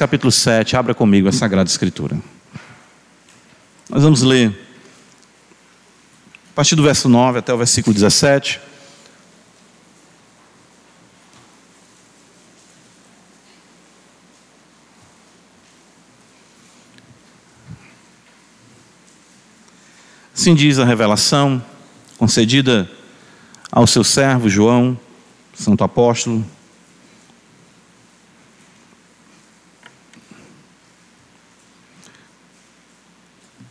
capítulo 7, abra comigo a Sagrada Escritura. Nós vamos ler a partir do verso 9 até o versículo 17. Assim diz a revelação concedida ao seu servo João, santo apóstolo,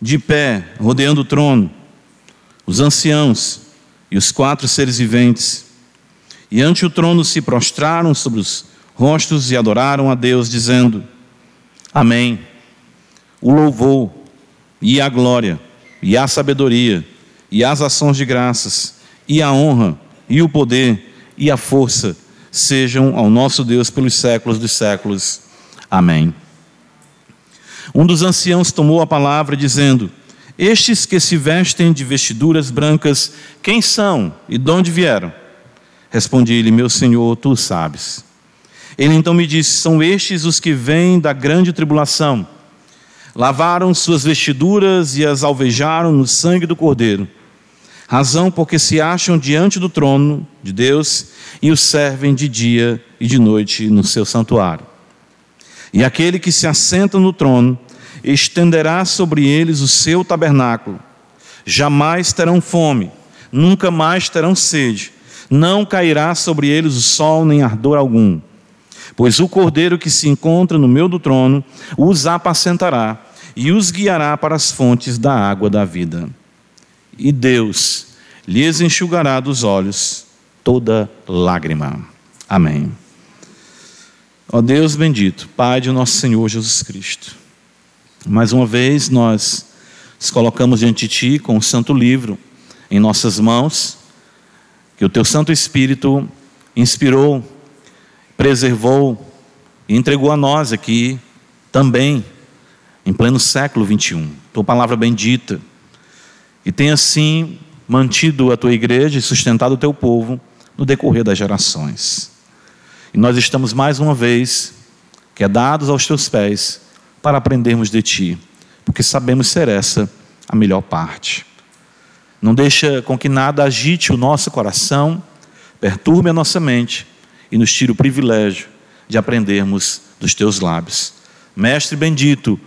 de pé, rodeando o trono, os anciãos e os quatro seres viventes. E ante o trono se prostraram sobre os rostos e adoraram a Deus, dizendo: Amém. O louvor e a glória e a sabedoria e as ações de graças e a honra e o poder e a força sejam ao nosso Deus pelos séculos dos séculos. Amém. Um dos anciãos tomou a palavra, dizendo: Estes que se vestem de vestiduras brancas, quem são e de onde vieram? Respondi-lhe: Meu senhor, tu sabes. Ele então me disse: São estes os que vêm da grande tribulação. Lavaram suas vestiduras e as alvejaram no sangue do Cordeiro. Razão porque se acham diante do trono de Deus e o servem de dia e de noite no seu santuário. E aquele que se assenta no trono estenderá sobre eles o seu tabernáculo. Jamais terão fome, nunca mais terão sede. Não cairá sobre eles o sol nem ardor algum. Pois o cordeiro que se encontra no meio do trono os apacentará e os guiará para as fontes da água da vida. E Deus lhes enxugará dos olhos toda lágrima. Amém. Ó Deus bendito, Pai de nosso Senhor Jesus Cristo, mais uma vez nós nos colocamos diante de Ti com o Santo Livro em nossas mãos, que o Teu Santo Espírito inspirou, preservou e entregou a nós aqui também, em pleno século 21. Tua palavra bendita, e tem assim mantido a Tua igreja e sustentado o Teu povo no decorrer das gerações. E nós estamos mais uma vez quedados aos teus pés para aprendermos de ti, porque sabemos ser essa a melhor parte. Não deixa com que nada agite o nosso coração, perturbe a nossa mente e nos tire o privilégio de aprendermos dos teus lábios. Mestre bendito,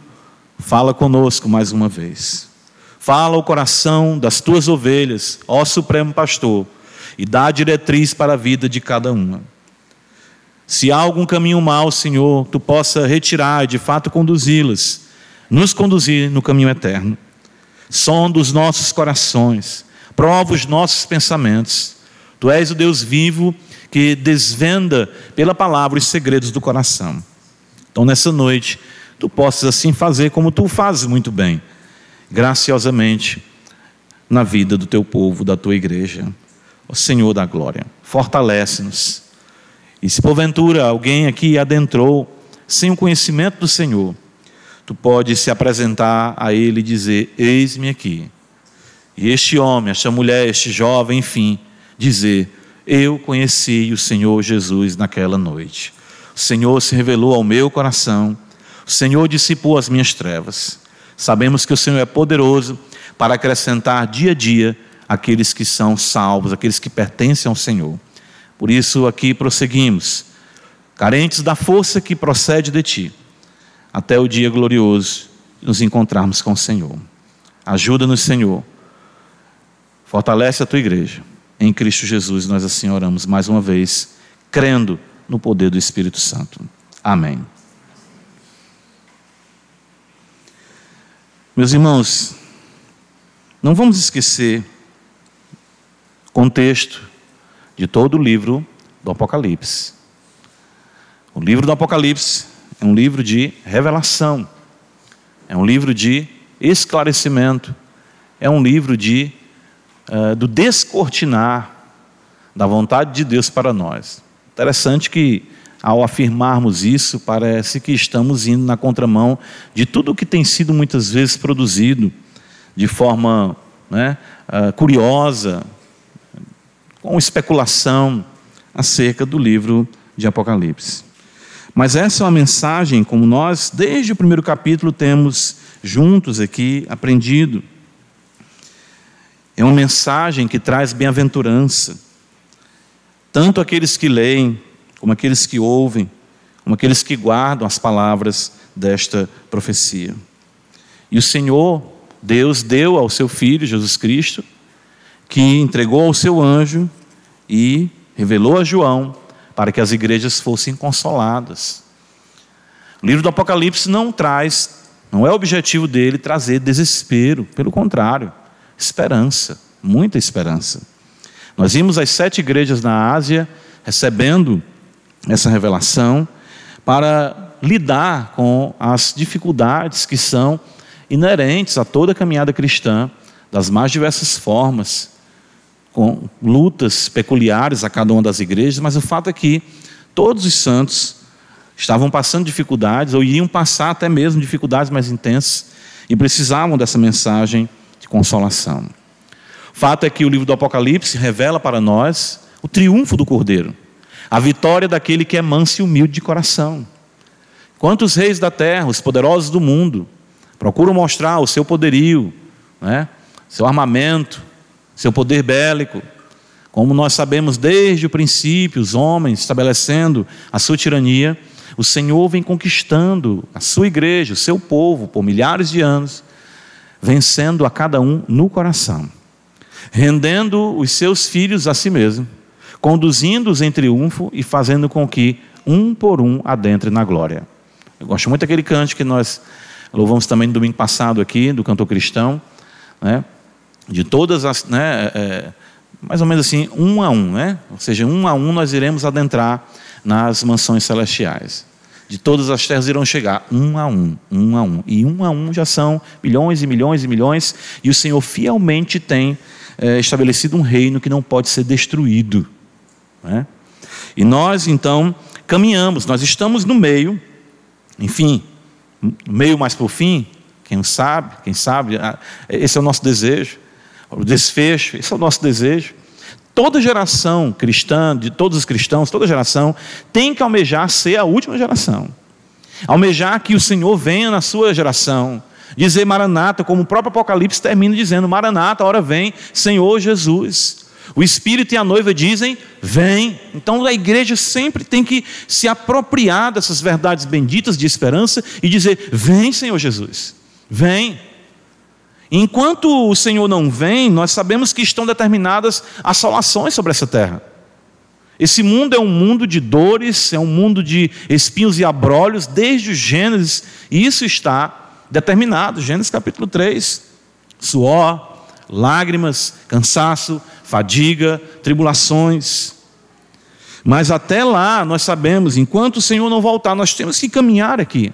fala conosco mais uma vez. Fala o coração das tuas ovelhas, ó Supremo Pastor, e dá a diretriz para a vida de cada uma. Se há algum caminho mau, Senhor, tu possa retirar e de fato conduzi-las, nos conduzir no caminho eterno. Sonda os nossos corações, prova os nossos pensamentos. Tu és o Deus vivo que desvenda pela palavra os segredos do coração. Então, nessa noite, tu possas assim fazer como tu fazes muito bem, graciosamente, na vida do teu povo, da tua igreja. Senhor da glória, fortalece-nos e se porventura alguém aqui adentrou sem o conhecimento do Senhor, tu pode se apresentar a Ele e dizer: Eis-me aqui. E este homem, esta mulher, este jovem, enfim, dizer: Eu conheci o Senhor Jesus naquela noite. O Senhor se revelou ao meu coração, o Senhor dissipou as minhas trevas. Sabemos que o Senhor é poderoso para acrescentar dia a dia aqueles que são salvos, aqueles que pertencem ao Senhor. Por isso aqui prosseguimos, carentes da força que procede de ti, até o dia glorioso nos encontrarmos com o Senhor. Ajuda-nos, Senhor. Fortalece a tua igreja. Em Cristo Jesus nós assim oramos mais uma vez, crendo no poder do Espírito Santo. Amém. Meus irmãos, não vamos esquecer contexto de todo o livro do Apocalipse. O livro do Apocalipse é um livro de revelação, é um livro de esclarecimento, é um livro de uh, do descortinar da vontade de Deus para nós. Interessante que ao afirmarmos isso, parece que estamos indo na contramão de tudo o que tem sido muitas vezes produzido de forma né, uh, curiosa, com especulação acerca do livro de Apocalipse. Mas essa é uma mensagem, como nós, desde o primeiro capítulo, temos juntos aqui aprendido. É uma mensagem que traz bem-aventurança. Tanto aqueles que leem, como aqueles que ouvem, como aqueles que guardam as palavras desta profecia. E o Senhor, Deus, deu ao seu Filho, Jesus Cristo, que entregou ao seu anjo e revelou a João para que as igrejas fossem consoladas. O livro do Apocalipse não traz, não é o objetivo dele trazer desespero, pelo contrário, esperança, muita esperança. Nós vimos as sete igrejas na Ásia recebendo essa revelação para lidar com as dificuldades que são inerentes a toda a caminhada cristã, das mais diversas formas, com lutas peculiares a cada uma das igrejas, mas o fato é que todos os santos estavam passando dificuldades, ou iriam passar até mesmo dificuldades mais intensas, e precisavam dessa mensagem de consolação. Fato é que o livro do Apocalipse revela para nós o triunfo do Cordeiro, a vitória daquele que é manso e humilde de coração. Quantos reis da terra, os poderosos do mundo, procuram mostrar o seu poderio, né, seu armamento, seu poder bélico. Como nós sabemos desde o princípio, os homens estabelecendo a sua tirania, o Senhor vem conquistando a sua igreja, o seu povo, por milhares de anos, vencendo a cada um no coração, rendendo os seus filhos a si mesmo, conduzindo-os em triunfo e fazendo com que um por um adentre na glória. Eu gosto muito daquele cântico que nós louvamos também no domingo passado aqui, do cantor cristão, né? De todas as, né, é, mais ou menos assim, um a um, né? Ou seja, um a um nós iremos adentrar nas mansões celestiais. De todas as terras irão chegar, um a um, um a um. E um a um já são milhões e milhões e milhões, e o Senhor fielmente tem é, estabelecido um reino que não pode ser destruído. Né? E nós, então, caminhamos, nós estamos no meio, enfim, no meio mais o fim, quem sabe, quem sabe, ah, esse é o nosso desejo o desfecho, esse é o nosso desejo. Toda geração cristã, de todos os cristãos, toda geração, tem que almejar ser a última geração. Almejar que o Senhor venha na sua geração. Dizer Maranata, como o próprio Apocalipse termina dizendo: Maranata, a hora vem, Senhor Jesus. O Espírito e a noiva dizem: Vem. Então a igreja sempre tem que se apropriar dessas verdades benditas de esperança e dizer: Vem, Senhor Jesus. Vem. Enquanto o Senhor não vem, nós sabemos que estão determinadas assolações sobre essa terra. Esse mundo é um mundo de dores, é um mundo de espinhos e abrolhos, desde o Gênesis, e isso está determinado, Gênesis capítulo 3. Suor, lágrimas, cansaço, fadiga, tribulações. Mas até lá, nós sabemos, enquanto o Senhor não voltar, nós temos que caminhar aqui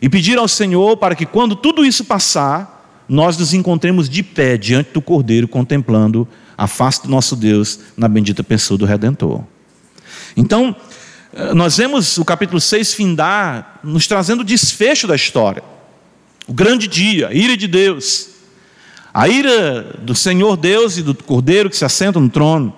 e pedir ao Senhor para que quando tudo isso passar, nós nos encontremos de pé diante do Cordeiro, contemplando a face do nosso Deus na bendita pessoa do Redentor. Então, eh, nós vemos o capítulo 6 findar, nos trazendo o desfecho da história. O grande dia, a ira de Deus. A ira do Senhor Deus e do Cordeiro que se assenta no trono.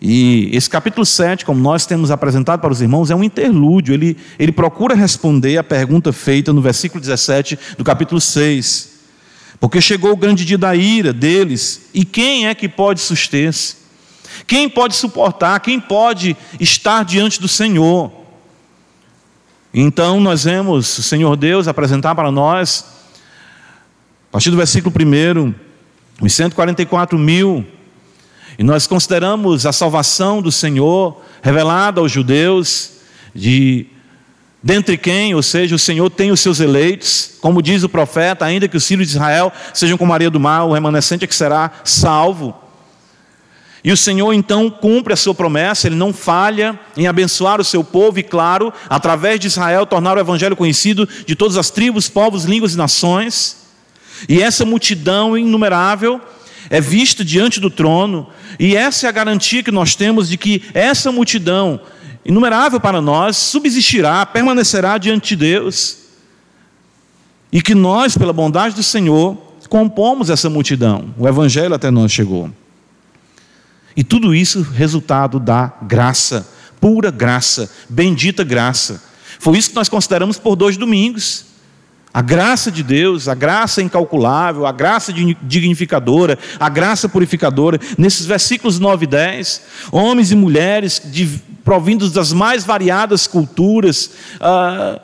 E esse capítulo 7, como nós temos apresentado para os irmãos, é um interlúdio. Ele, ele procura responder a pergunta feita no versículo 17 do capítulo 6. Porque chegou o grande dia da ira deles, e quem é que pode suster-se? Quem pode suportar? Quem pode estar diante do Senhor? Então nós vemos o Senhor Deus apresentar para nós, a partir do versículo 1, os 144 mil e nós consideramos a salvação do Senhor revelada aos judeus, de dentre quem, ou seja, o Senhor tem os seus eleitos, como diz o profeta, ainda que os filhos de Israel sejam como Maria do Mar, o remanescente é que será salvo. E o Senhor então cumpre a sua promessa, ele não falha em abençoar o seu povo e, claro, através de Israel, tornar o evangelho conhecido de todas as tribos, povos, línguas e nações. E essa multidão inumerável é vista diante do trono, e essa é a garantia que nós temos de que essa multidão, inumerável para nós, subsistirá, permanecerá diante de Deus. E que nós, pela bondade do Senhor, compomos essa multidão. O evangelho até nós chegou. E tudo isso resultado da graça, pura graça, bendita graça. Foi isso que nós consideramos por dois domingos. A graça de Deus, a graça incalculável, a graça dignificadora, a graça purificadora, nesses versículos 9 e 10, homens e mulheres de, provindos das mais variadas culturas, ah,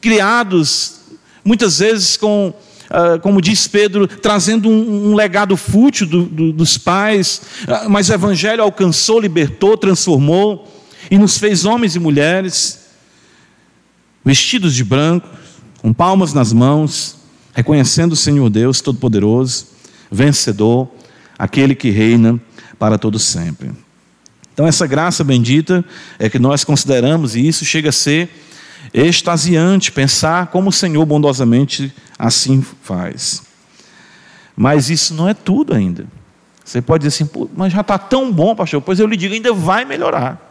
criados muitas vezes com Uh, como diz Pedro, trazendo um, um legado fútil do, do, dos pais, uh, mas o Evangelho alcançou, libertou, transformou e nos fez homens e mulheres, vestidos de branco, com palmas nas mãos, reconhecendo o Senhor Deus Todo-Poderoso, vencedor, aquele que reina para todo sempre. Então, essa graça bendita é que nós consideramos, e isso chega a ser extasiante pensar como o Senhor bondosamente assim faz. Mas isso não é tudo ainda. Você pode dizer assim, mas já está tão bom, pastor. Pois eu lhe digo, ainda vai melhorar.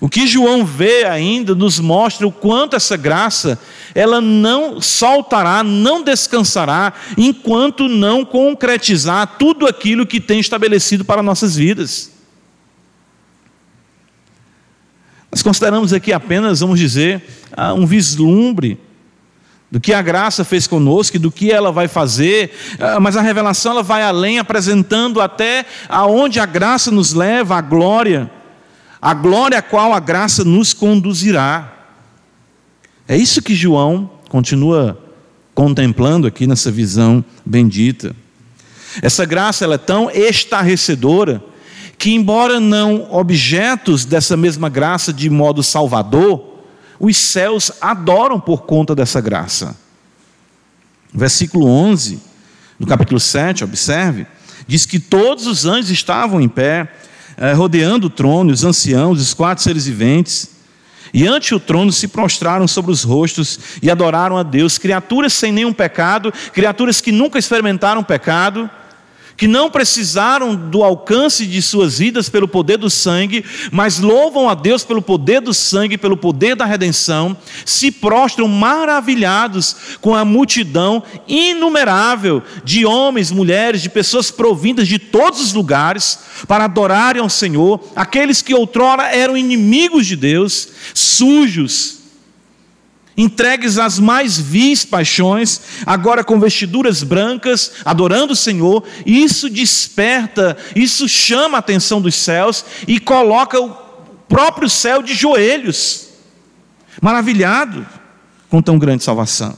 O que João vê ainda nos mostra o quanto essa graça, ela não soltará, não descansará, enquanto não concretizar tudo aquilo que tem estabelecido para nossas vidas. Nós consideramos aqui apenas, vamos dizer, ah, um vislumbre do que a graça fez conosco, do que ela vai fazer, ah, mas a revelação ela vai além, apresentando até aonde a graça nos leva, a glória, a glória a qual a graça nos conduzirá. É isso que João continua contemplando aqui nessa visão bendita. Essa graça ela é tão estarrecedora que, embora não objetos dessa mesma graça de modo salvador, os céus adoram por conta dessa graça. Versículo 11, do capítulo 7, observe, diz que todos os anjos estavam em pé, eh, rodeando o trono, os anciãos, os quatro seres viventes, e ante o trono se prostraram sobre os rostos e adoraram a Deus, criaturas sem nenhum pecado, criaturas que nunca experimentaram pecado, que não precisaram do alcance de suas vidas pelo poder do sangue, mas louvam a Deus pelo poder do sangue, pelo poder da redenção, se prostram maravilhados com a multidão inumerável de homens, mulheres, de pessoas provindas de todos os lugares para adorarem ao Senhor, aqueles que outrora eram inimigos de Deus, sujos, entregues às mais vis paixões, agora com vestiduras brancas, adorando o Senhor, isso desperta, isso chama a atenção dos céus e coloca o próprio céu de joelhos, maravilhado com tão grande salvação.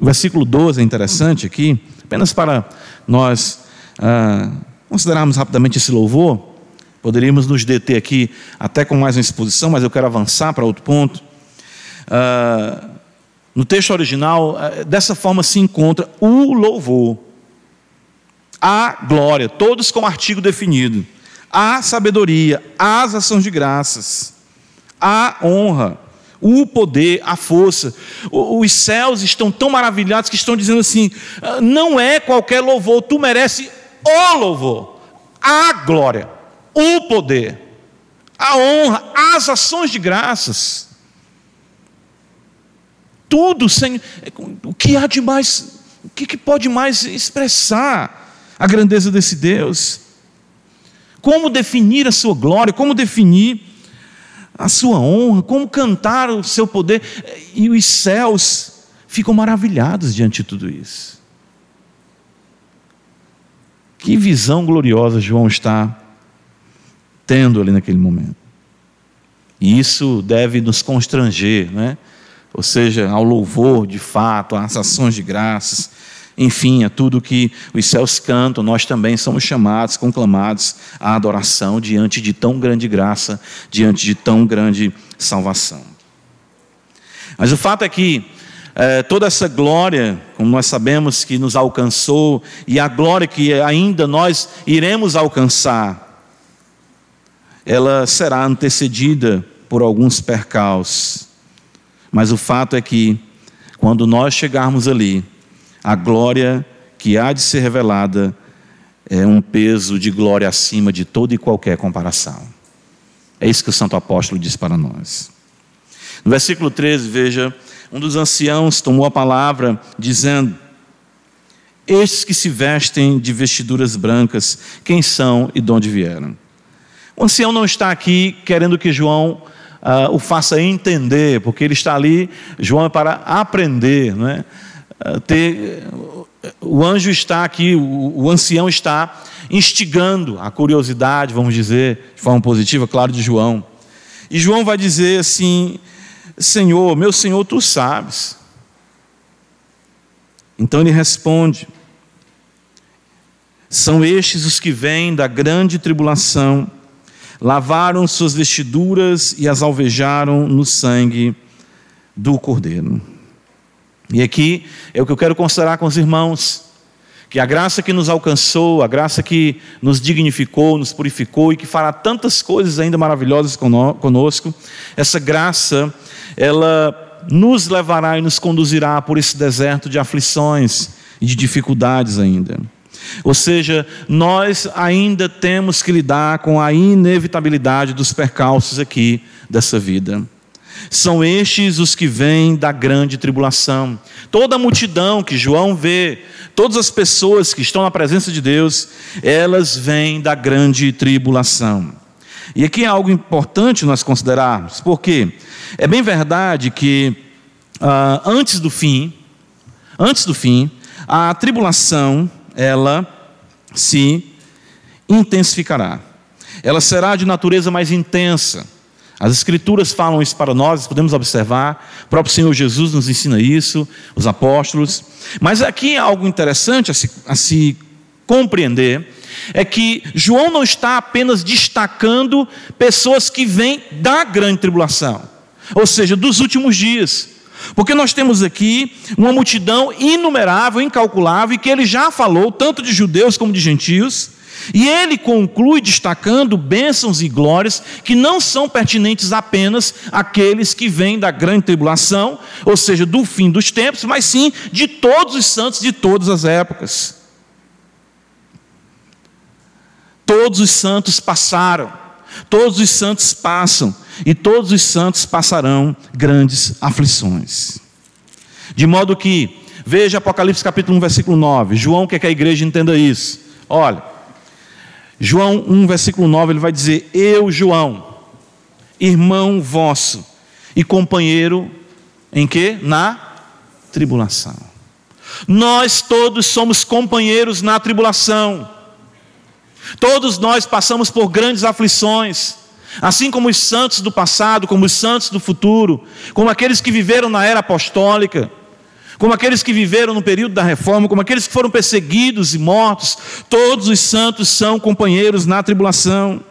O versículo 12 é interessante aqui, apenas para nós ah, considerarmos rapidamente esse louvor. Poderíamos nos deter aqui até com mais uma exposição, mas eu quero avançar para outro ponto. Uh, no texto original, uh, dessa forma se encontra o louvor, a glória, todos com artigo definido, a sabedoria, as ações de graças, a honra, o poder, a força. Os céus estão tão maravilhados que estão dizendo assim: ah, não é qualquer louvor, tu merece o louvor, a glória, o poder, a honra, as ações de graças tudo sem. O que há de mais. O que, que pode mais expressar a grandeza desse Deus? Como definir a sua glória? Como definir a sua honra? Como cantar o seu poder? E os céus ficam maravilhados diante de tudo isso. Que visão gloriosa João está tendo ali naquele momento. E isso deve nos constranger, né? Ou seja, ao louvor de fato, às ações de graças, enfim, a tudo que os céus cantam, nós também somos chamados, conclamados à adoração diante de tão grande graça, diante de tão grande salvação. Mas o fato é que é, toda essa glória, como nós sabemos que nos alcançou, e a glória que ainda nós iremos alcançar, ela será antecedida por alguns percalços. Mas o fato é que, quando nós chegarmos ali, a glória que há de ser revelada é um peso de glória acima de toda e qualquer comparação. É isso que o Santo Apóstolo diz para nós. No versículo 13, veja um dos anciãos tomou a palavra, dizendo: Estes que se vestem de vestiduras brancas, quem são e de onde vieram? O ancião não está aqui querendo que João uh, o faça entender, porque ele está ali, João é para aprender, não é? Uh, ter, o anjo está aqui, o, o ancião está instigando a curiosidade, vamos dizer, de forma positiva, claro, de João. E João vai dizer assim: Senhor, meu Senhor, tu sabes. Então ele responde: São estes os que vêm da grande tribulação, lavaram suas vestiduras e as alvejaram no sangue do Cordeiro. E aqui é o que eu quero considerar com os irmãos que a graça que nos alcançou, a graça que nos dignificou, nos purificou e que fará tantas coisas ainda maravilhosas conosco, essa graça, ela nos levará e nos conduzirá por esse deserto de aflições e de dificuldades ainda. Ou seja, nós ainda temos que lidar com a inevitabilidade dos percalços aqui dessa vida. São estes os que vêm da grande tribulação. Toda a multidão que João vê, todas as pessoas que estão na presença de Deus, elas vêm da grande tribulação. E aqui é algo importante nós considerarmos, porque é bem verdade que uh, antes do fim, antes do fim, a tribulação ela se intensificará. Ela será de natureza mais intensa. As Escrituras falam isso para nós, podemos observar, o próprio Senhor Jesus nos ensina isso, os apóstolos. Mas aqui algo interessante a se, a se compreender: é que João não está apenas destacando pessoas que vêm da grande tribulação, ou seja, dos últimos dias. Porque nós temos aqui uma multidão inumerável, incalculável, e que ele já falou, tanto de judeus como de gentios, e ele conclui destacando bênçãos e glórias que não são pertinentes apenas àqueles que vêm da grande tribulação, ou seja, do fim dos tempos, mas sim de todos os santos de todas as épocas. Todos os santos passaram, todos os santos passam, e todos os santos passarão grandes aflições. De modo que, veja Apocalipse capítulo 1, versículo 9. João quer que a igreja entenda isso. Olha, João 1, versículo 9, ele vai dizer: Eu, João, irmão vosso e companheiro em que? Na tribulação. Nós todos somos companheiros na tribulação. Todos nós passamos por grandes aflições, assim como os santos do passado, como os santos do futuro, como aqueles que viveram na era apostólica como aqueles que viveram no período da reforma, como aqueles que foram perseguidos e mortos, todos os santos são companheiros na tribulação.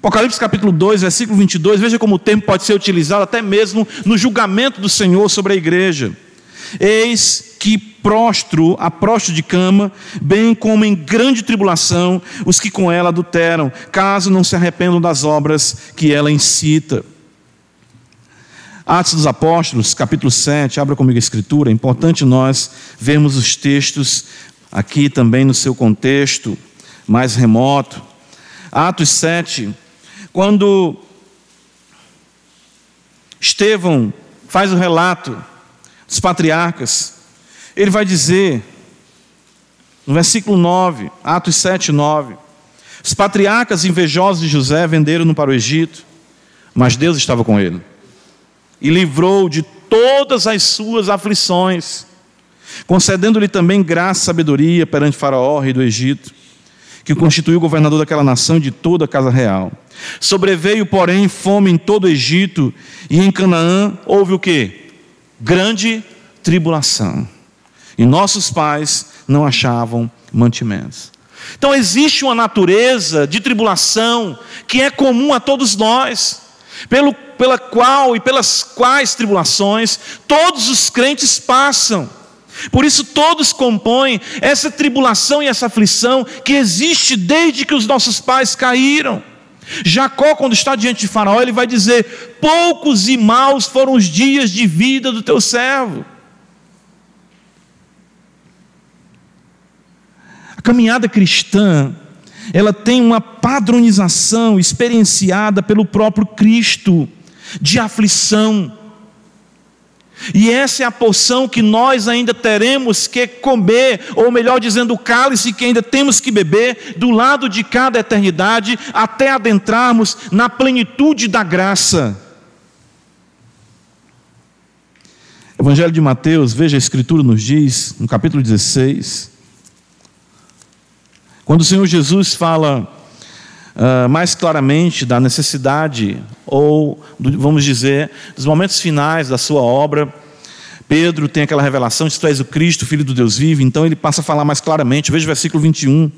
Apocalipse capítulo 2, versículo 22, veja como o tempo pode ser utilizado até mesmo no julgamento do Senhor sobre a igreja. Eis que prostro, a prostro de cama, bem como em grande tribulação, os que com ela adulteram, caso não se arrependam das obras que ela incita. Atos dos Apóstolos, capítulo 7, abra comigo a escritura, é importante nós vermos os textos aqui também no seu contexto mais remoto. Atos 7, quando Estevão faz o relato dos patriarcas, ele vai dizer, no versículo 9, Atos 7, 9: Os patriarcas invejosos de José venderam-no para o Egito, mas Deus estava com ele e livrou de todas as suas aflições, concedendo-lhe também graça e sabedoria perante Faraó, rei do Egito, que o constituiu governador daquela nação e de toda a casa real. Sobreveio, porém, fome em todo o Egito, e em Canaã houve o que? Grande tribulação. E nossos pais não achavam mantimentos. Então existe uma natureza de tribulação que é comum a todos nós. pelo, pela qual e pelas quais tribulações todos os crentes passam. Por isso, todos compõem essa tribulação e essa aflição que existe desde que os nossos pais caíram. Jacó, quando está diante de Faraó, ele vai dizer: Poucos e maus foram os dias de vida do teu servo. A caminhada cristã, ela tem uma padronização experienciada pelo próprio Cristo de aflição e essa é a porção que nós ainda teremos que comer, ou melhor dizendo, o cálice que ainda temos que beber, do lado de cada eternidade, até adentrarmos na plenitude da graça. Evangelho de Mateus, veja a Escritura nos diz, no capítulo 16, quando o Senhor Jesus fala uh, mais claramente da necessidade, ou vamos dizer, dos momentos finais da sua obra. Pedro tem aquela revelação que tu és o Cristo, filho do Deus vivo, então ele passa a falar mais claramente. Veja o versículo 21.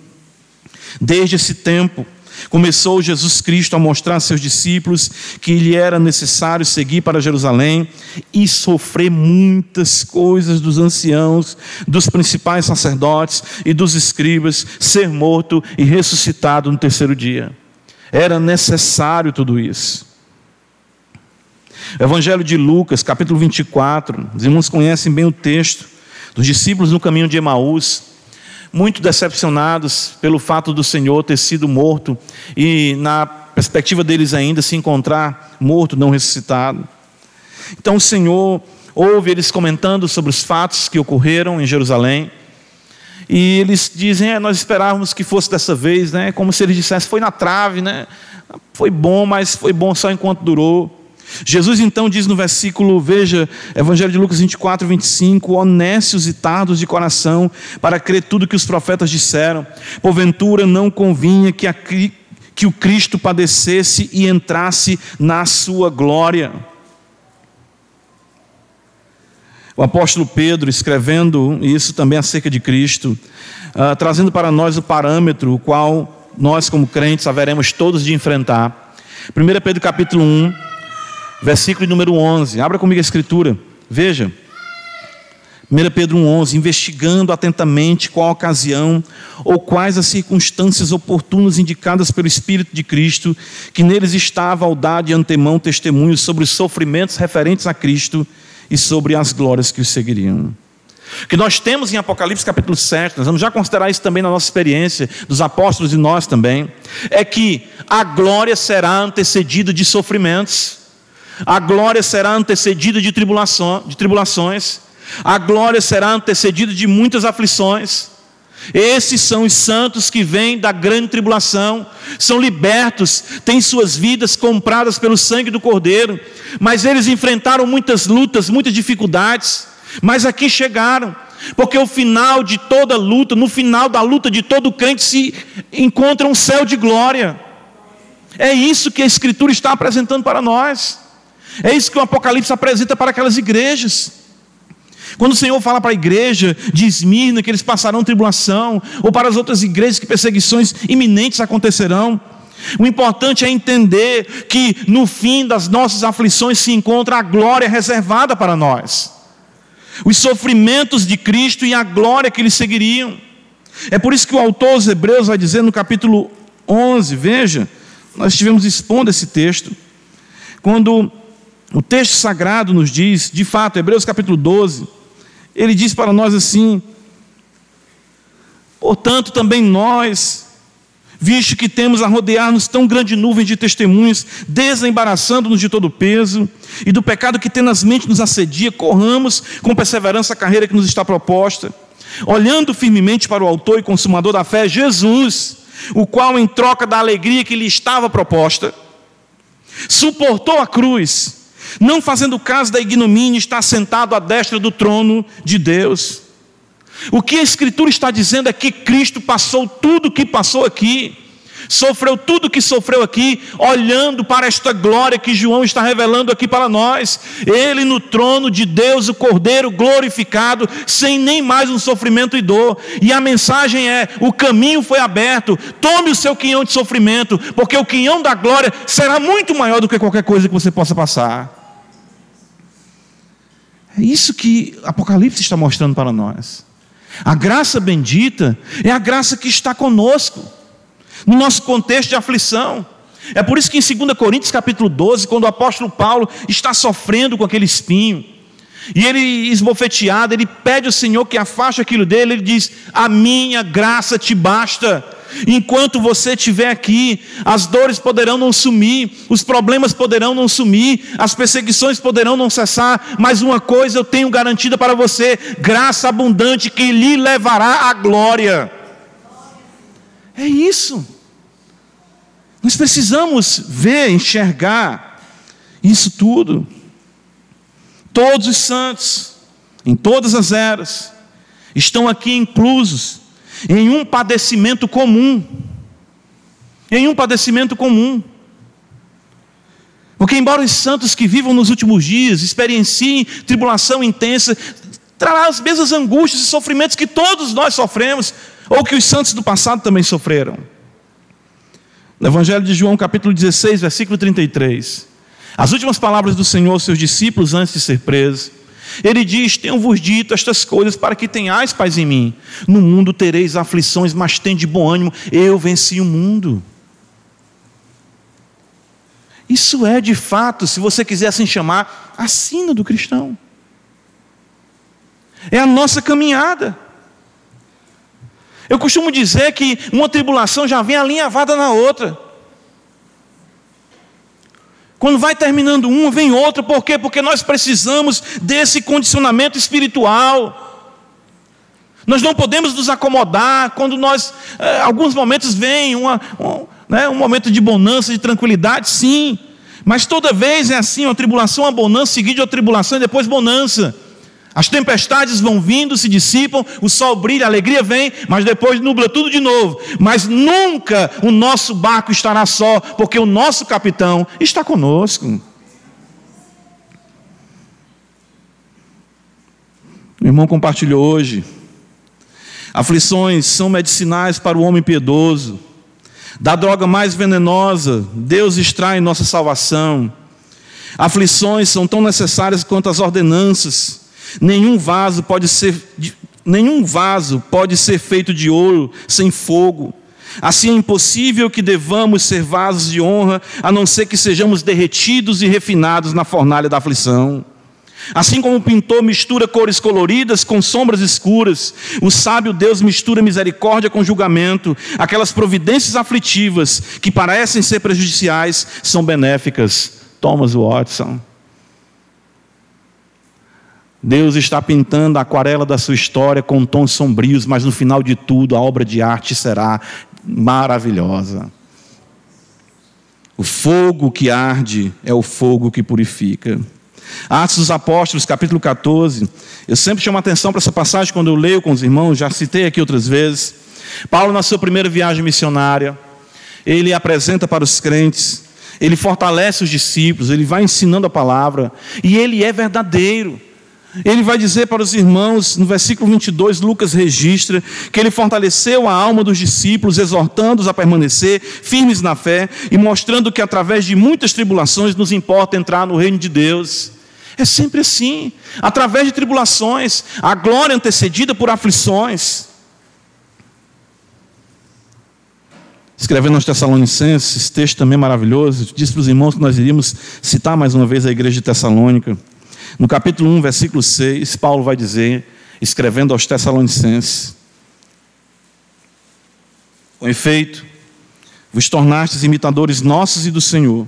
Desde esse tempo, Começou Jesus Cristo a mostrar a seus discípulos que lhe era necessário seguir para Jerusalém e sofrer muitas coisas dos anciãos, dos principais sacerdotes e dos escribas, ser morto e ressuscitado no terceiro dia. Era necessário tudo isso. Evangelho de Lucas, capítulo 24, os irmãos conhecem bem o texto dos discípulos no caminho de Emaús muito decepcionados pelo fato do Senhor ter sido morto e, na perspectiva deles ainda, se encontrar morto, não ressuscitado. Então o Senhor ouve eles comentando sobre os fatos que ocorreram em Jerusalém. E eles dizem: é, Nós esperávamos que fosse dessa vez, né? como se eles dissessem: Foi na trave, né? Foi bom, mas foi bom só enquanto durou. Jesus então diz no versículo, veja, Evangelho de Lucas 24, 25: honestos e tardos de coração, para crer tudo que os profetas disseram, porventura não convinha que, a, que o Cristo padecesse e entrasse na sua glória. O apóstolo Pedro, escrevendo isso também acerca de Cristo, uh, trazendo para nós o parâmetro, o qual nós, como crentes, haveremos todos de enfrentar. 1 Pedro capítulo 1, versículo número 11. Abra comigo a escritura. Veja. 1 Pedro 1,11, investigando atentamente qual a ocasião ou quais as circunstâncias oportunas indicadas pelo Espírito de Cristo, que neles estava ao dar de antemão testemunhos sobre os sofrimentos referentes a Cristo e sobre as glórias que os seguiriam. O que nós temos em Apocalipse capítulo 7, nós vamos já considerar isso também na nossa experiência, dos apóstolos e nós também, é que a glória será antecedida de sofrimentos. A glória será antecedida de, tribulação, de tribulações. A glória será antecedida de muitas aflições. Esses são os santos que vêm da grande tribulação, são libertos, têm suas vidas compradas pelo sangue do Cordeiro, mas eles enfrentaram muitas lutas, muitas dificuldades, mas aqui chegaram, porque o final de toda luta, no final da luta de todo crente, se encontra um céu de glória. É isso que a Escritura está apresentando para nós. É isso que o Apocalipse apresenta para aquelas igrejas. Quando o Senhor fala para a igreja de Esmirna que eles passarão tribulação, ou para as outras igrejas que perseguições iminentes acontecerão, o importante é entender que no fim das nossas aflições se encontra a glória reservada para nós, os sofrimentos de Cristo e a glória que eles seguiriam. É por isso que o autor aos Hebreus vai dizer no capítulo 11, veja, nós estivemos expondo esse texto, quando o texto sagrado nos diz, de fato, Hebreus capítulo 12, ele diz para nós assim: portanto, também nós, visto que temos a rodear-nos tão grande nuvem de testemunhos, desembaraçando-nos de todo o peso e do pecado que tenazmente nos assedia, corramos com perseverança a carreira que nos está proposta, olhando firmemente para o Autor e Consumador da fé, Jesus, o qual, em troca da alegria que lhe estava proposta, suportou a cruz não fazendo caso da ignomínia, está sentado à destra do trono de Deus. O que a Escritura está dizendo é que Cristo passou tudo o que passou aqui, sofreu tudo que sofreu aqui, olhando para esta glória que João está revelando aqui para nós. Ele no trono de Deus, o Cordeiro glorificado, sem nem mais um sofrimento e dor. E a mensagem é: o caminho foi aberto, tome o seu quinhão de sofrimento, porque o quinhão da glória será muito maior do que qualquer coisa que você possa passar. É isso que Apocalipse está mostrando para nós. A graça bendita é a graça que está conosco no nosso contexto de aflição. É por isso que em 2 Coríntios capítulo 12, quando o apóstolo Paulo está sofrendo com aquele espinho, e ele esbofeteado, ele pede ao Senhor que afaste aquilo dele, ele diz: A minha graça te basta. Enquanto você estiver aqui, as dores poderão não sumir, os problemas poderão não sumir, as perseguições poderão não cessar, mas uma coisa eu tenho garantida para você: graça abundante que lhe levará à glória. É isso. Nós precisamos ver, enxergar isso tudo. Todos os santos, em todas as eras, estão aqui inclusos em um padecimento comum. Em um padecimento comum. Porque, embora os santos que vivam nos últimos dias experienciem tribulação intensa, trará as mesmas angústias e sofrimentos que todos nós sofremos, ou que os santos do passado também sofreram. No Evangelho de João, capítulo 16, versículo 33. As últimas palavras do Senhor aos seus discípulos antes de ser preso. Ele diz: Tenho-vos dito estas coisas para que tenhais paz em mim. No mundo tereis aflições, mas de bom ânimo, eu venci o mundo. Isso é de fato, se você quiser assim chamar, a sina do cristão. É a nossa caminhada. Eu costumo dizer que uma tribulação já vem alinhavada na outra. Quando vai terminando uma, vem outra, por quê? Porque nós precisamos desse condicionamento espiritual. Nós não podemos nos acomodar quando nós, eh, alguns momentos vem uma, um, né, um momento de bonança, de tranquilidade, sim, mas toda vez é assim: uma tribulação, uma bonança, seguida de uma tribulação e depois bonança. As tempestades vão vindo, se dissipam, o sol brilha, a alegria vem, mas depois nubla tudo de novo. Mas nunca o nosso barco estará só, porque o nosso capitão está conosco. O irmão compartilhou hoje. Aflições são medicinais para o homem piedoso. Da droga mais venenosa, Deus extrai nossa salvação. Aflições são tão necessárias quanto as ordenanças. Nenhum vaso pode ser nenhum vaso pode ser feito de ouro sem fogo. Assim é impossível que devamos ser vasos de honra, a não ser que sejamos derretidos e refinados na fornalha da aflição. Assim como o pintor mistura cores coloridas com sombras escuras, o sábio Deus mistura misericórdia com julgamento. Aquelas providências aflitivas que parecem ser prejudiciais são benéficas. Thomas Watson. Deus está pintando a aquarela da sua história com tons sombrios, mas no final de tudo a obra de arte será maravilhosa. O fogo que arde é o fogo que purifica. Atos dos Apóstolos, capítulo 14. Eu sempre chamo atenção para essa passagem quando eu leio com os irmãos, já citei aqui outras vezes. Paulo, na sua primeira viagem missionária, ele apresenta para os crentes, ele fortalece os discípulos, ele vai ensinando a palavra, e ele é verdadeiro. Ele vai dizer para os irmãos, no versículo 22, Lucas registra que ele fortaleceu a alma dos discípulos, exortando-os a permanecer firmes na fé e mostrando que através de muitas tribulações nos importa entrar no reino de Deus. É sempre assim, através de tribulações, a glória antecedida por aflições. Escrevendo aos Tessalonicenses, esse texto também maravilhoso, diz para os irmãos que nós iríamos citar mais uma vez a igreja de Tessalônica. No capítulo 1, versículo 6, Paulo vai dizer, escrevendo aos Tessalonicenses: Com efeito, vos tornastes imitadores nossos e do Senhor,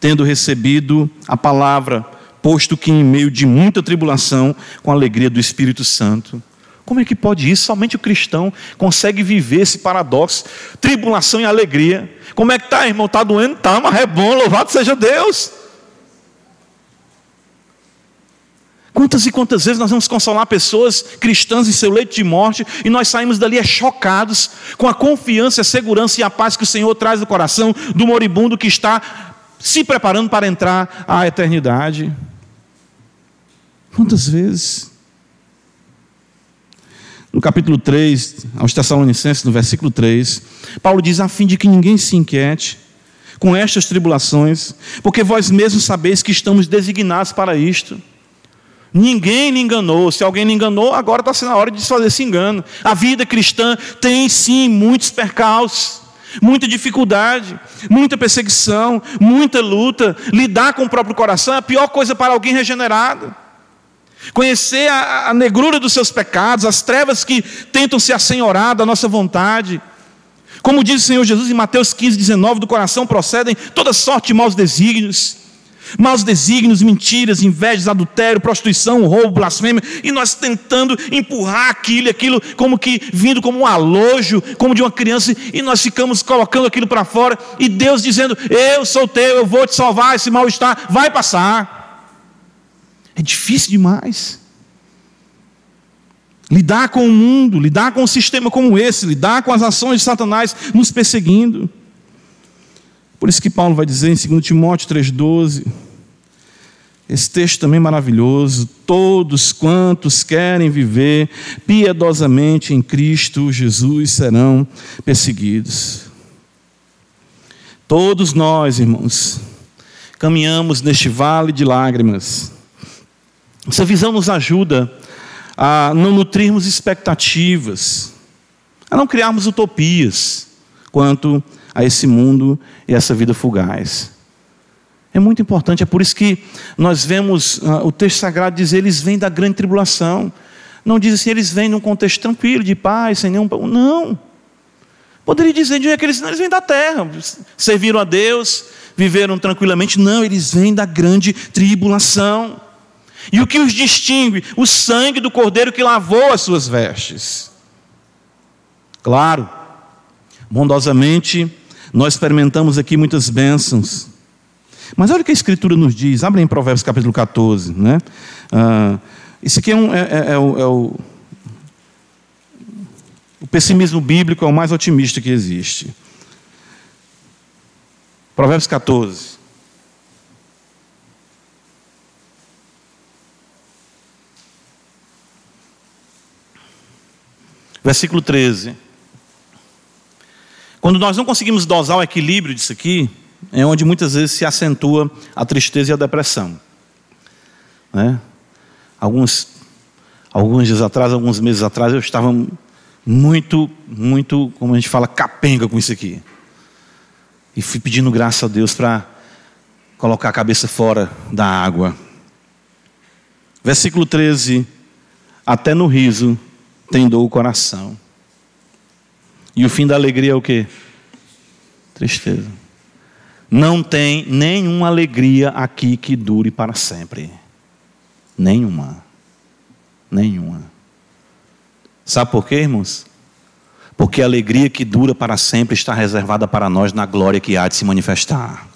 tendo recebido a palavra, posto que em meio de muita tribulação, com a alegria do Espírito Santo. Como é que pode isso? Somente o cristão consegue viver esse paradoxo, tribulação e alegria. Como é que está, irmão? Está doendo? Está, mas é bom, louvado seja Deus. Quantas e quantas vezes nós vamos consolar pessoas cristãs em seu leito de morte e nós saímos dali chocados com a confiança, a segurança e a paz que o Senhor traz no coração do moribundo que está se preparando para entrar à eternidade? Quantas vezes? No capítulo 3, aos Tessalonicenses, no versículo 3, Paulo diz: a fim de que ninguém se inquiete com estas tribulações, porque vós mesmos sabeis que estamos designados para isto. Ninguém lhe enganou. Se alguém lhe enganou, agora está sendo a hora de desfazer esse engano. A vida cristã tem sim muitos percalços, muita dificuldade, muita perseguição, muita luta. Lidar com o próprio coração é a pior coisa para alguém regenerado. Conhecer a, a negrura dos seus pecados, as trevas que tentam se assenhorar da nossa vontade. Como diz o Senhor Jesus em Mateus 15, 19, do coração procedem toda sorte de maus desígnios maus desígnios, mentiras, invejas, adultério, prostituição, roubo, blasfêmia, e nós tentando empurrar aquilo e aquilo, como que vindo como um alojo, como de uma criança, e nós ficamos colocando aquilo para fora, e Deus dizendo: Eu sou teu, eu vou te salvar, esse mal-estar vai passar. É difícil demais. Lidar com o mundo, lidar com um sistema como esse, lidar com as ações de Satanás nos perseguindo. Por isso que Paulo vai dizer em 2 Timóteo 3,12, esse texto também maravilhoso: todos quantos querem viver piedosamente em Cristo Jesus serão perseguidos. Todos nós, irmãos, caminhamos neste vale de lágrimas. Essa visão nos ajuda a não nutrirmos expectativas, a não criarmos utopias quanto a esse mundo e essa vida fugaz. É muito importante, é por isso que nós vemos uh, o texto sagrado dizer: eles vêm da grande tribulação. Não diz assim, eles vêm num contexto tranquilo, de paz, sem nenhum. Não. Poderia dizer de onde é que eles, eles vêm da terra, serviram a Deus, viveram tranquilamente. Não, eles vêm da grande tribulação. E o que os distingue? O sangue do cordeiro que lavou as suas vestes. Claro, bondosamente nós experimentamos aqui muitas bênçãos. Mas olha o que a Escritura nos diz, abre em Provérbios capítulo 14. Né? Ah, isso aqui é, um, é, é, é, o, é o, o pessimismo bíblico é o mais otimista que existe. Provérbios 14. Versículo 13. Quando nós não conseguimos dosar o equilíbrio disso aqui, é onde muitas vezes se acentua a tristeza e a depressão. Né? Alguns, alguns dias atrás, alguns meses atrás, eu estava muito, muito, como a gente fala, capenga com isso aqui. E fui pedindo graça a Deus para colocar a cabeça fora da água. Versículo 13: Até no riso tem dor o coração. E o fim da alegria é o que? Tristeza. Não tem nenhuma alegria aqui que dure para sempre. Nenhuma. Nenhuma. Sabe por quê, irmãos? Porque a alegria que dura para sempre está reservada para nós na glória que há de se manifestar.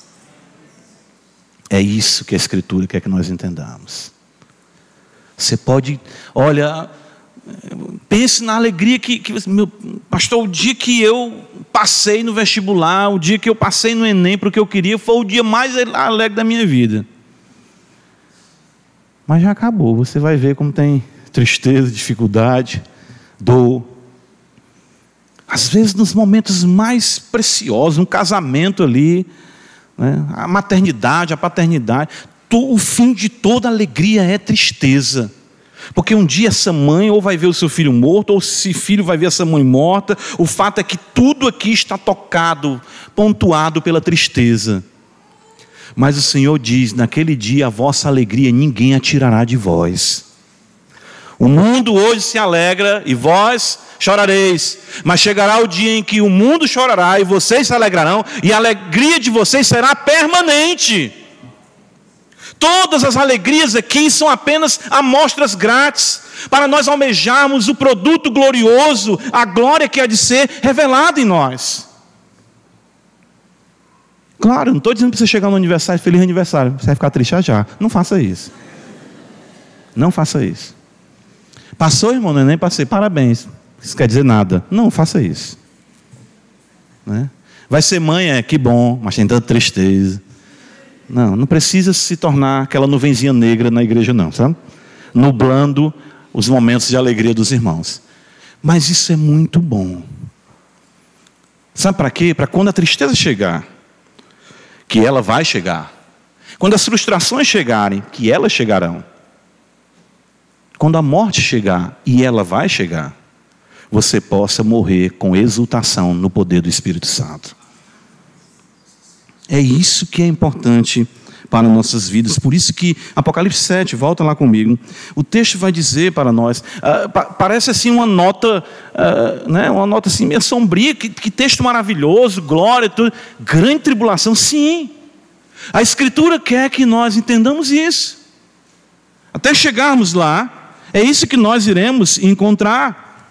É isso que a Escritura quer que nós entendamos. Você pode, olha, Pense na alegria que, que, meu pastor, o dia que eu passei no vestibular, o dia que eu passei no Enem para o que eu queria, foi o dia mais alegre da minha vida. Mas já acabou, você vai ver como tem tristeza, dificuldade, dor. Às vezes, nos momentos mais preciosos, um casamento ali, né, a maternidade, a paternidade, o fim de toda alegria é tristeza. Porque um dia essa mãe ou vai ver o seu filho morto, ou esse filho vai ver essa mãe morta. O fato é que tudo aqui está tocado, pontuado pela tristeza. Mas o Senhor diz: naquele dia a vossa alegria ninguém a tirará de vós. O mundo hoje se alegra e vós chorareis, mas chegará o dia em que o mundo chorará e vocês se alegrarão, e a alegria de vocês será permanente. Todas as alegrias aqui são apenas amostras grátis, para nós almejarmos o produto glorioso, a glória que há de ser revelada em nós. Claro, não estou dizendo para você chegar no aniversário, feliz aniversário, você vai ficar triste já. Não faça isso. Não faça isso. Passou, irmão, nem passei. Parabéns. Isso quer dizer nada. Não faça isso. Né? Vai ser mãe, é que bom, mas tem tanta tristeza. Não, não precisa se tornar aquela nuvenzinha negra na igreja, não, sabe? Nublando os momentos de alegria dos irmãos. Mas isso é muito bom. Sabe para quê? Para quando a tristeza chegar, que ela vai chegar. Quando as frustrações chegarem, que elas chegarão. Quando a morte chegar, e ela vai chegar, você possa morrer com exultação no poder do Espírito Santo. É isso que é importante para nossas vidas. Por isso que Apocalipse 7, volta lá comigo, o texto vai dizer para nós, uh, pa parece assim uma nota, uh, né, uma nota assim meio sombria, que, que texto maravilhoso, glória, tudo, grande tribulação, sim. A Escritura quer que nós entendamos isso. Até chegarmos lá, é isso que nós iremos encontrar.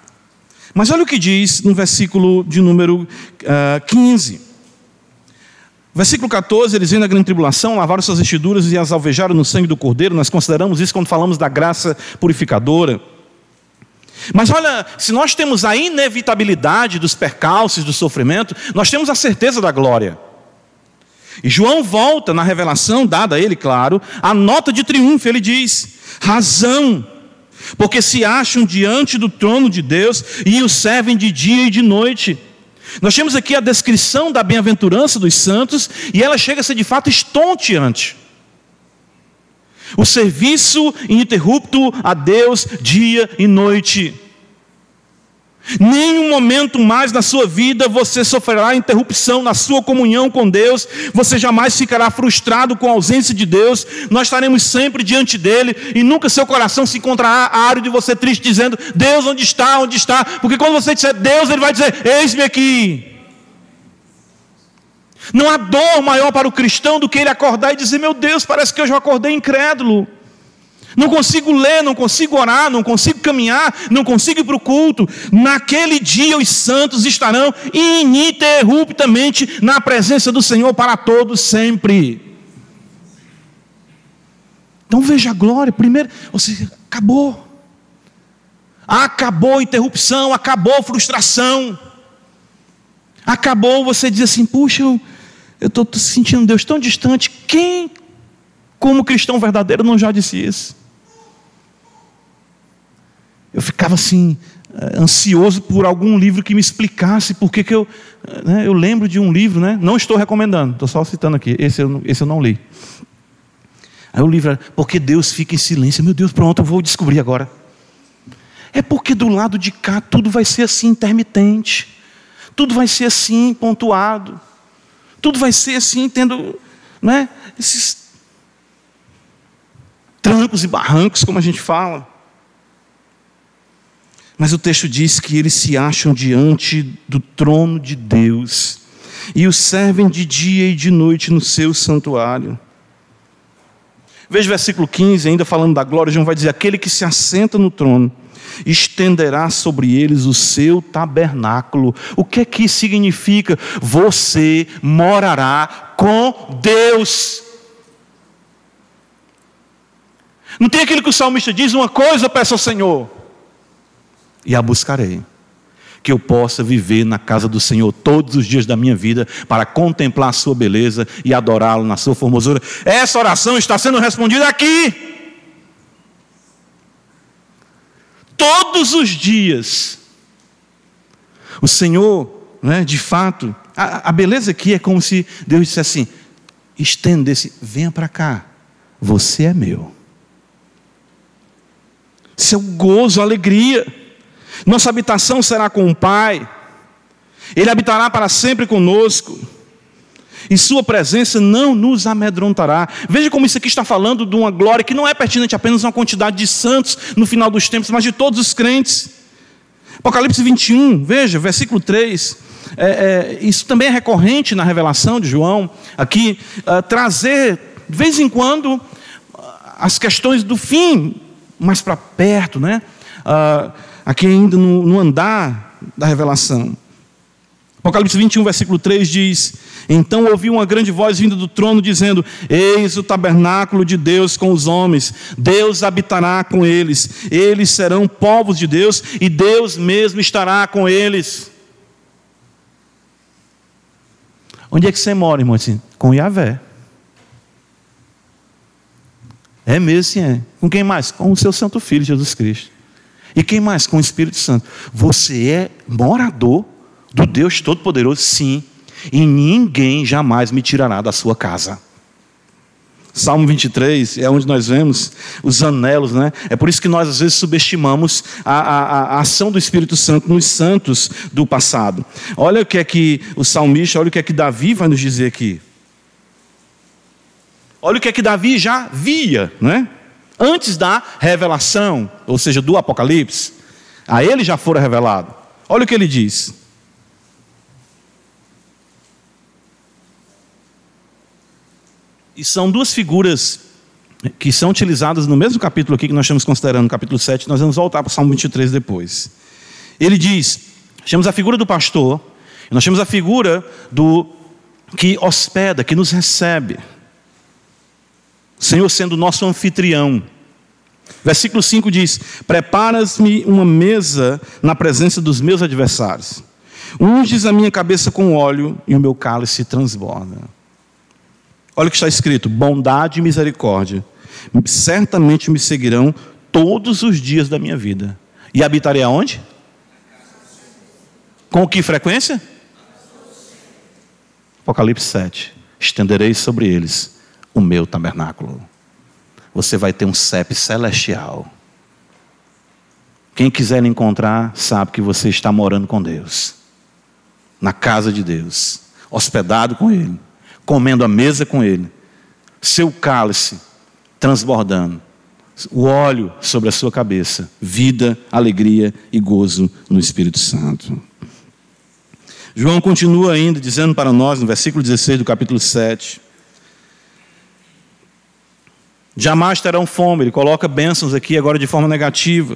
Mas olha o que diz no versículo de número uh, ah, 15. Versículo 14, eles vêm na grande tribulação, lavaram suas vestiduras e as alvejaram no sangue do cordeiro. Nós consideramos isso quando falamos da graça purificadora. Mas olha, se nós temos a inevitabilidade dos percalços, do sofrimento, nós temos a certeza da glória. E João volta na revelação dada a ele, claro, a nota de triunfo, ele diz: razão, porque se acham diante do trono de Deus e o servem de dia e de noite. Nós temos aqui a descrição da bem-aventurança dos santos e ela chega a ser de fato estonteante. O serviço ininterrupto a Deus dia e noite. Nenhum momento mais na sua vida você sofrerá interrupção na sua comunhão com Deus, você jamais ficará frustrado com a ausência de Deus, nós estaremos sempre diante dEle e nunca seu coração se encontrará árido de você triste, dizendo: Deus, onde está, onde está? Porque quando você disser Deus, Ele vai dizer: Eis-me aqui. Não há dor maior para o cristão do que ele acordar e dizer: Meu Deus, parece que eu já acordei incrédulo. Não consigo ler, não consigo orar, não consigo caminhar, não consigo ir para o culto. Naquele dia os santos estarão ininterruptamente na presença do Senhor para todos sempre. Então veja a glória. Primeiro, você acabou. Acabou a interrupção, acabou a frustração. Acabou, você diz assim: puxa, eu estou sentindo Deus tão distante. Quem, como cristão verdadeiro, não já disse isso? Eu ficava assim, eh, ansioso por algum livro que me explicasse por que eu. Eh, né, eu lembro de um livro, né? não estou recomendando, estou só citando aqui, esse eu, esse eu não li. Aí o livro era, porque Deus fica em silêncio. Meu Deus, pronto, eu vou descobrir agora. É porque do lado de cá tudo vai ser assim intermitente, tudo vai ser assim pontuado, tudo vai ser assim tendo, né, esses trancos e barrancos, como a gente fala. Mas o texto diz que eles se acham diante do trono de Deus e o servem de dia e de noite no seu santuário. Veja o versículo 15, ainda falando da glória, João vai dizer: Aquele que se assenta no trono estenderá sobre eles o seu tabernáculo. O que é que significa? Você morará com Deus. Não tem aquilo que o salmista diz: Uma coisa peço ao Senhor e a buscarei. Que eu possa viver na casa do Senhor todos os dias da minha vida para contemplar a Sua beleza e adorá-lo na Sua formosura. Essa oração está sendo respondida aqui. Todos os dias. O Senhor, né, de fato, a, a beleza aqui é como se Deus dissesse assim: estendesse, venha para cá, você é meu. Seu gozo, alegria. Nossa habitação será com o Pai, Ele habitará para sempre conosco, e Sua presença não nos amedrontará. Veja como isso aqui está falando de uma glória que não é pertinente apenas a uma quantidade de santos no final dos tempos, mas de todos os crentes. Apocalipse 21, veja, versículo 3. É, é, isso também é recorrente na revelação de João, aqui, é, trazer, de vez em quando, as questões do fim mais para perto, né? Uh, aqui ainda no, no andar da revelação. Apocalipse 21, versículo 3 diz: Então ouvi uma grande voz vinda do trono dizendo: Eis o tabernáculo de Deus com os homens, Deus habitará com eles, eles serão povos de Deus e Deus mesmo estará com eles. Onde é que você mora, irmão? Assim, com Yahvé. É mesmo, sim, é. Com quem mais? Com o seu Santo Filho, Jesus Cristo. E quem mais? Com o Espírito Santo. Você é morador do Deus Todo-Poderoso, sim. E ninguém jamais me tirará da sua casa. Salmo 23 é onde nós vemos os anelos, né? É por isso que nós às vezes subestimamos a, a, a, ação do Espírito Santo nos santos do passado. Olha o que é que o salmista, olha o que é que Davi vai nos dizer aqui. Olha o que é que Davi já via, né? Antes da revelação, ou seja, do Apocalipse, a ele já fora revelado. Olha o que ele diz. E são duas figuras que são utilizadas no mesmo capítulo aqui que nós estamos considerando, capítulo 7, nós vamos voltar para o Salmo 23 depois. Ele diz: temos a figura do pastor, nós temos a figura do que hospeda, que nos recebe. Senhor sendo nosso anfitrião. Versículo 5 diz: Preparas-me uma mesa na presença dos meus adversários. Unges a minha cabeça com óleo e o meu cálice transborda. Olha o que está escrito: bondade e misericórdia certamente me seguirão todos os dias da minha vida. E habitarei aonde? Com que frequência? Apocalipse 7. Estenderei sobre eles o meu tabernáculo. Você vai ter um CEP celestial. Quem quiser encontrar, sabe que você está morando com Deus, na casa de Deus, hospedado com Ele comendo a mesa com ele, seu cálice transbordando, o óleo sobre a sua cabeça, vida, alegria e gozo no Espírito Santo. João continua ainda dizendo para nós, no versículo 16 do capítulo 7, Jamais terão fome, ele coloca bênçãos aqui agora de forma negativa.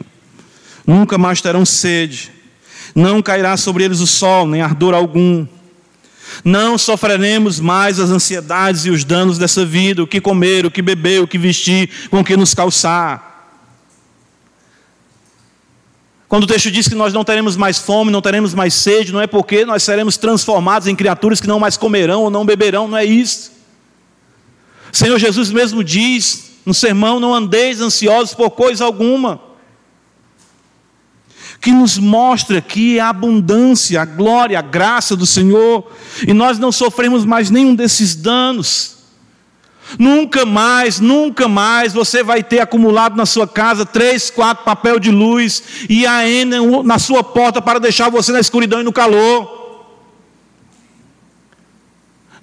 Nunca mais terão sede. Não cairá sobre eles o sol, nem ardor algum. Não sofreremos mais as ansiedades e os danos dessa vida, o que comer, o que beber, o que vestir, com o que nos calçar. Quando o texto diz que nós não teremos mais fome, não teremos mais sede, não é porque nós seremos transformados em criaturas que não mais comerão ou não beberão, não é isso. O Senhor Jesus mesmo diz no sermão: não andeis ansiosos por coisa alguma que nos mostra aqui a abundância, a glória, a graça do Senhor, e nós não sofremos mais nenhum desses danos. Nunca mais, nunca mais você vai ter acumulado na sua casa três, quatro papel de luz e a na sua porta para deixar você na escuridão e no calor.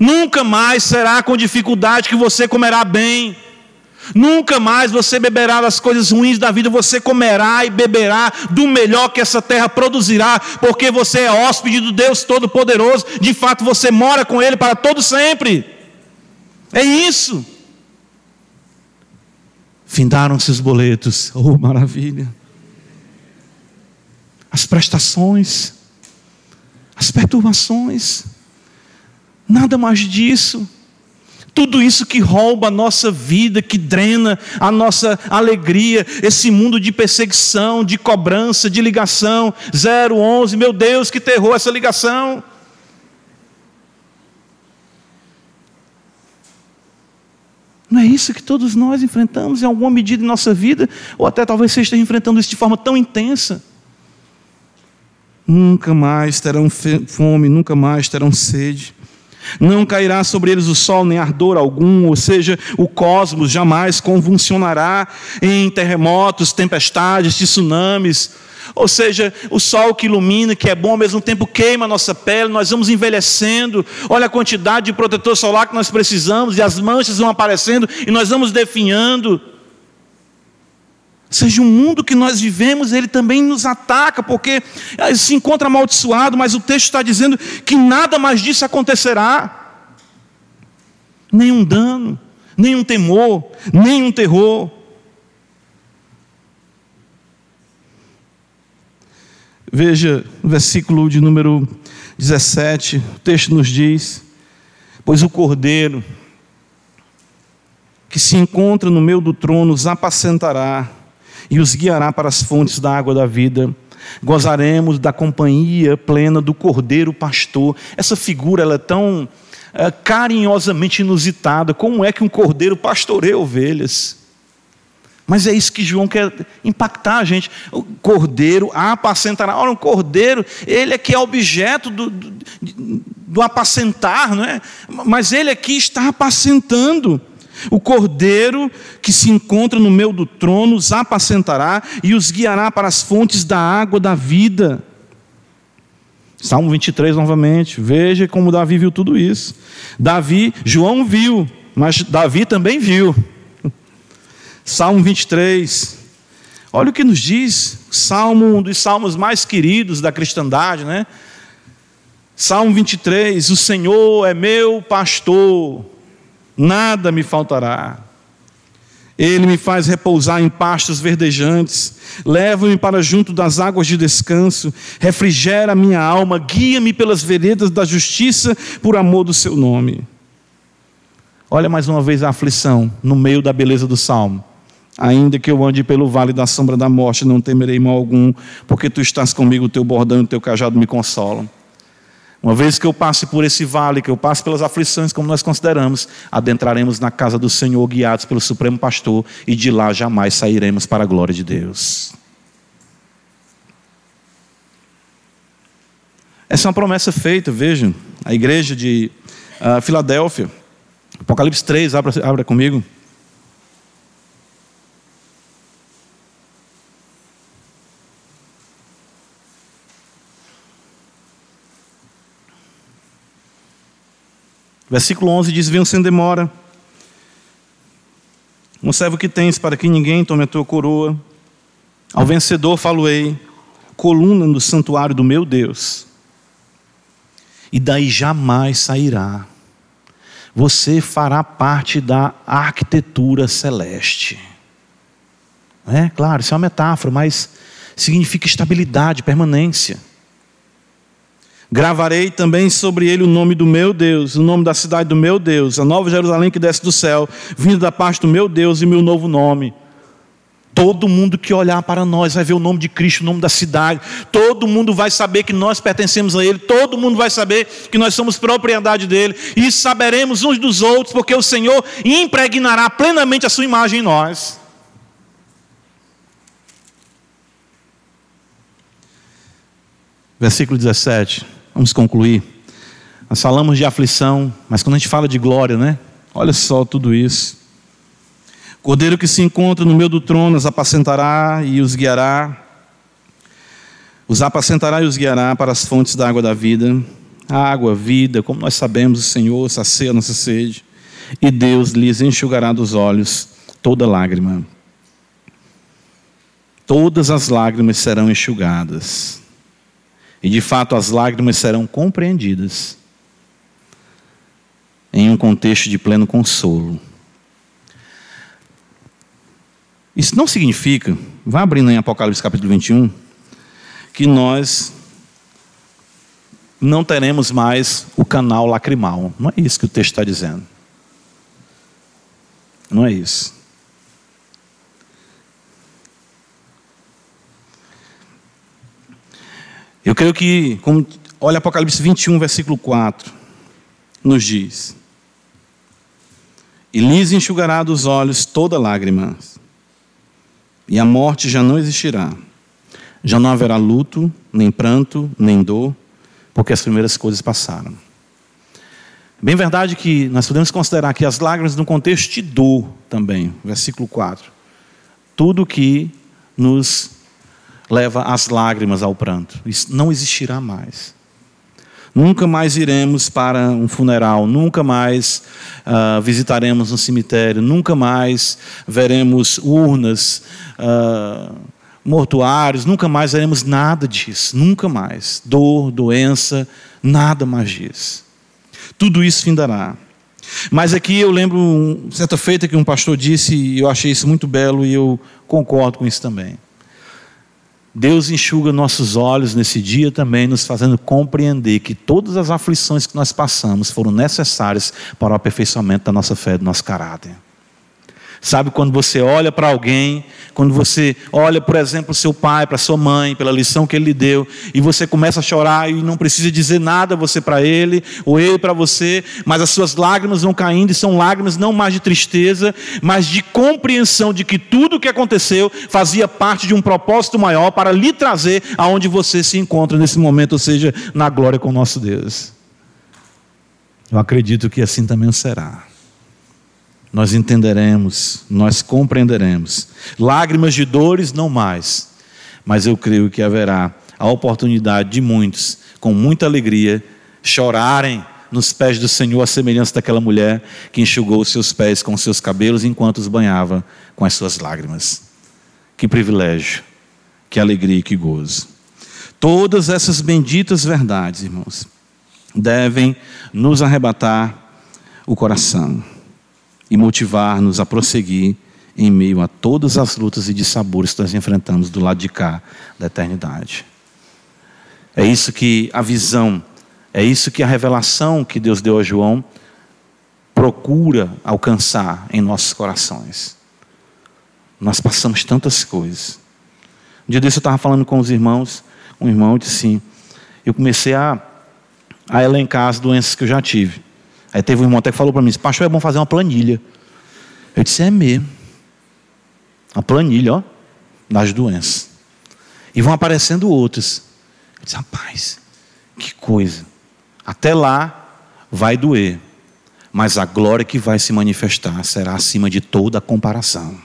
Nunca mais será com dificuldade que você comerá bem. Nunca mais você beberá das coisas ruins da vida, você comerá e beberá do melhor que essa terra produzirá, porque você é hóspede do Deus Todo-Poderoso, de fato você mora com Ele para todo sempre. É isso. Findaram-se os boletos, oh maravilha. As prestações, as perturbações, nada mais disso. Tudo isso que rouba a nossa vida, que drena a nossa alegria, esse mundo de perseguição, de cobrança, de ligação, 011, meu Deus, que terror essa ligação. Não é isso que todos nós enfrentamos em alguma medida em nossa vida, ou até talvez você esteja enfrentando isso de forma tão intensa. Nunca mais terão fome, nunca mais terão sede. Não cairá sobre eles o sol nem ardor algum, ou seja, o cosmos jamais convulsionará em terremotos, tempestades, tsunamis. Ou seja, o sol que ilumina, que é bom, ao mesmo tempo queima a nossa pele, nós vamos envelhecendo. Olha a quantidade de protetor solar que nós precisamos, e as manchas vão aparecendo, e nós vamos definhando. Seja, o mundo que nós vivemos, ele também nos ataca, porque se encontra amaldiçoado, mas o texto está dizendo que nada mais disso acontecerá. Nenhum dano, nenhum temor, nenhum terror. Veja, o versículo de número 17, o texto nos diz: Pois o cordeiro que se encontra no meio do trono os apacentará e os guiará para as fontes da água da vida. Gozaremos da companhia plena do cordeiro pastor. Essa figura ela é tão é, carinhosamente inusitada. Como é que um cordeiro pastoreia ovelhas? Mas é isso que João quer impactar a gente. O cordeiro apacentará. Ora, um cordeiro, ele é que é objeto do, do, do apacentar, não é? Mas ele aqui está apacentando. O cordeiro que se encontra no meio do trono os apacentará e os guiará para as fontes da água da vida. Salmo 23 novamente. Veja como Davi viu tudo isso. Davi, João viu, mas Davi também viu. Salmo 23. Olha o que nos diz, Salmo, um dos salmos mais queridos da cristandade, né? Salmo 23: O Senhor é meu pastor, nada me faltará. Ele me faz repousar em pastos verdejantes, leva-me para junto das águas de descanso, refrigera minha alma, guia-me pelas veredas da justiça por amor do seu nome. Olha mais uma vez a aflição no meio da beleza do salmo. Ainda que eu ande pelo vale da sombra da morte, não temerei mal algum, porque tu estás comigo, o teu bordão e o teu cajado me consolam. Uma vez que eu passe por esse vale, que eu passe pelas aflições, como nós consideramos, adentraremos na casa do Senhor, guiados pelo Supremo Pastor, e de lá jamais sairemos para a glória de Deus. Essa é uma promessa feita, vejam, a igreja de uh, Filadélfia, Apocalipse 3, abra, abra comigo. Versículo 11 diz: Venham sem demora. Um servo que tens para que ninguém tome a tua coroa. Ao vencedor falo-ei, coluna no santuário do meu Deus. E daí jamais sairá. Você fará parte da arquitetura celeste. É claro, isso é uma metáfora, mas significa estabilidade, permanência. Gravarei também sobre ele o nome do meu Deus, o nome da cidade do meu Deus, a nova Jerusalém que desce do céu, vindo da parte do meu Deus e meu novo nome. Todo mundo que olhar para nós vai ver o nome de Cristo, o nome da cidade. Todo mundo vai saber que nós pertencemos a Ele. Todo mundo vai saber que nós somos propriedade dele. E saberemos uns dos outros, porque o Senhor impregnará plenamente a Sua imagem em nós. Versículo 17. Vamos concluir. Nós falamos de aflição, mas quando a gente fala de glória, né? Olha só tudo isso. Cordeiro que se encontra no meio do trono os apacentará e os guiará. Os apacentará e os guiará para as fontes da água da vida. A água, vida, como nós sabemos, o Senhor sacia a nossa sede. E Deus lhes enxugará dos olhos toda lágrima. Todas as lágrimas serão enxugadas. E de fato as lágrimas serão compreendidas em um contexto de pleno consolo. Isso não significa, vá abrindo em Apocalipse capítulo 21, que nós não teremos mais o canal lacrimal. Não é isso que o texto está dizendo. Não é isso. Eu creio que, como, olha Apocalipse 21, versículo 4, nos diz: E lhes enxugará dos olhos toda lágrima, e a morte já não existirá. Já não haverá luto, nem pranto, nem dor, porque as primeiras coisas passaram. Bem verdade que nós podemos considerar que as lágrimas no contexto de dor também, versículo 4. Tudo que nos leva as lágrimas ao pranto. Isso não existirá mais. Nunca mais iremos para um funeral, nunca mais uh, visitaremos um cemitério, nunca mais veremos urnas, uh, mortuários, nunca mais veremos nada disso, nunca mais. Dor, doença, nada mais disso. Tudo isso findará. Mas aqui eu lembro, certa feita, que um pastor disse, e eu achei isso muito belo e eu concordo com isso também. Deus enxuga nossos olhos nesse dia também, nos fazendo compreender que todas as aflições que nós passamos foram necessárias para o aperfeiçoamento da nossa fé, do nosso caráter. Sabe quando você olha para alguém, quando você olha, por exemplo, seu pai, para sua mãe, pela lição que ele lhe deu, e você começa a chorar e não precisa dizer nada você para ele, ou ele para você, mas as suas lágrimas vão caindo e são lágrimas não mais de tristeza, mas de compreensão de que tudo o que aconteceu fazia parte de um propósito maior para lhe trazer aonde você se encontra nesse momento, ou seja, na glória com o nosso Deus. Eu acredito que assim também será nós entenderemos, nós compreenderemos. Lágrimas de dores não mais, mas eu creio que haverá a oportunidade de muitos, com muita alegria, chorarem nos pés do Senhor, a semelhança daquela mulher que enxugou os seus pés com os seus cabelos enquanto os banhava com as suas lágrimas. Que privilégio, que alegria e que gozo. Todas essas benditas verdades, irmãos, devem nos arrebatar o coração e motivar-nos a prosseguir em meio a todas as lutas e dissabores que nós enfrentamos do lado de cá da eternidade. É isso que a visão, é isso que a revelação que Deus deu a João procura alcançar em nossos corações. Nós passamos tantas coisas. Um dia desse eu estava falando com os irmãos, um irmão disse assim, eu comecei a, a elencar as doenças que eu já tive. Aí teve um irmão até que falou para mim: Pastor, é bom fazer uma planilha. Eu disse: É mesmo. Uma planilha, ó, das doenças. E vão aparecendo outras. Eu disse: Rapaz, que coisa. Até lá vai doer. Mas a glória que vai se manifestar será acima de toda comparação.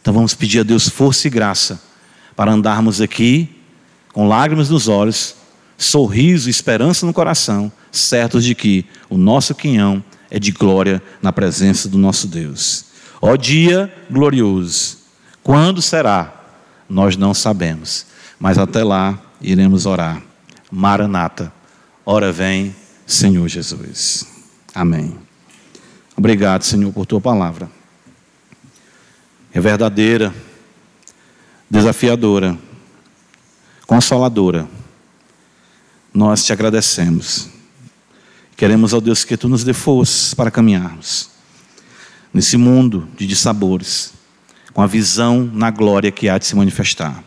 Então vamos pedir a Deus força e graça para andarmos aqui com lágrimas nos olhos, sorriso, esperança no coração certos de que o nosso quinhão é de glória na presença do nosso Deus. Ó dia glorioso, quando será? Nós não sabemos, mas até lá iremos orar. Maranata, ora vem, Senhor Jesus. Amém. Obrigado, Senhor, por tua palavra. É verdadeira, desafiadora, consoladora. Nós te agradecemos. Queremos, ó Deus, que tu nos dê forças para caminharmos nesse mundo de dissabores, com a visão na glória que há de se manifestar.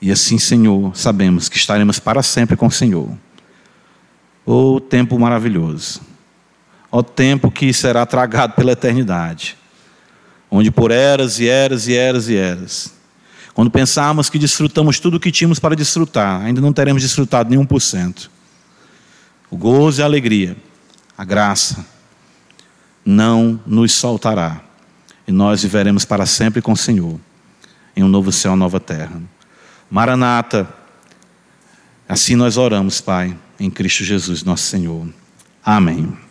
E assim, Senhor, sabemos que estaremos para sempre com o Senhor. Ó oh, tempo maravilhoso. Ó oh, tempo que será tragado pela eternidade. Onde por eras e eras e eras e eras. Quando pensarmos que desfrutamos tudo o que tínhamos para desfrutar, ainda não teremos desfrutado nenhum por cento o gozo e a alegria, a graça, não nos soltará. E nós viveremos para sempre com o Senhor, em um novo céu, nova terra. Maranata, assim nós oramos, Pai, em Cristo Jesus, nosso Senhor. Amém.